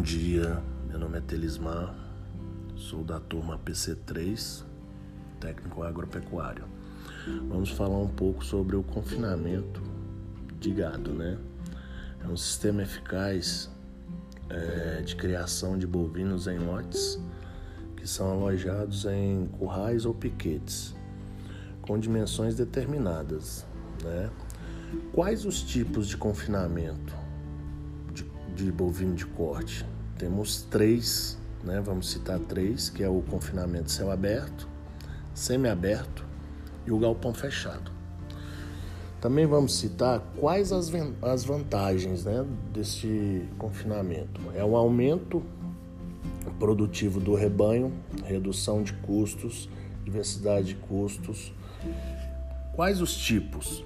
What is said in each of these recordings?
dia, meu nome é Telismar, sou da turma PC3, técnico agropecuário. Vamos falar um pouco sobre o confinamento de gado, né? É um sistema eficaz é, de criação de bovinos em lotes que são alojados em currais ou piquetes com dimensões determinadas, né? Quais os tipos de confinamento de, bovino de corte? Temos três, né? Vamos citar três, que é o confinamento céu aberto, semi-aberto e o galpão fechado. Também vamos citar quais as, as vantagens né, deste confinamento. É o aumento produtivo do rebanho, redução de custos, diversidade de custos. Quais os tipos?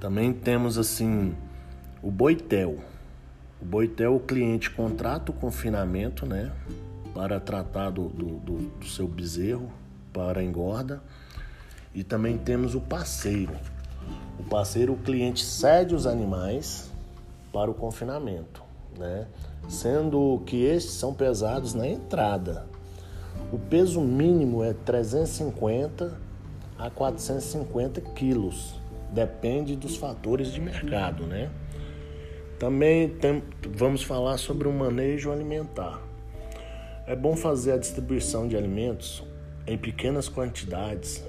Também temos assim o boitel. O boitel, o cliente contrata o confinamento, né, para tratar do, do, do, do seu bezerro para engorda. E também temos o parceiro. O parceiro, o cliente cede os animais para o confinamento, né? Sendo que estes são pesados na entrada. O peso mínimo é 350 a 450 quilos, depende dos fatores de mercado, né? Também tem, vamos falar sobre o manejo alimentar. É bom fazer a distribuição de alimentos em pequenas quantidades,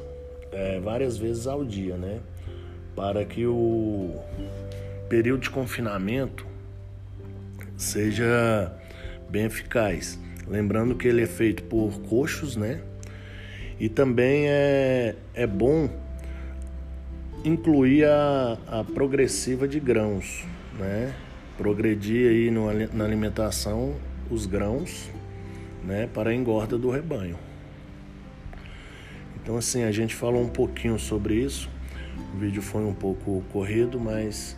é, várias vezes ao dia, né? Para que o período de confinamento seja bem eficaz. Lembrando que ele é feito por coxos, né? E também é, é bom incluir a, a progressiva de grãos, né? Progredir aí no, na alimentação os grãos, né? Para a engorda do rebanho. Então assim, a gente falou um pouquinho sobre isso. O vídeo foi um pouco corrido, mas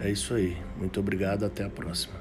é isso aí. Muito obrigado, até a próxima.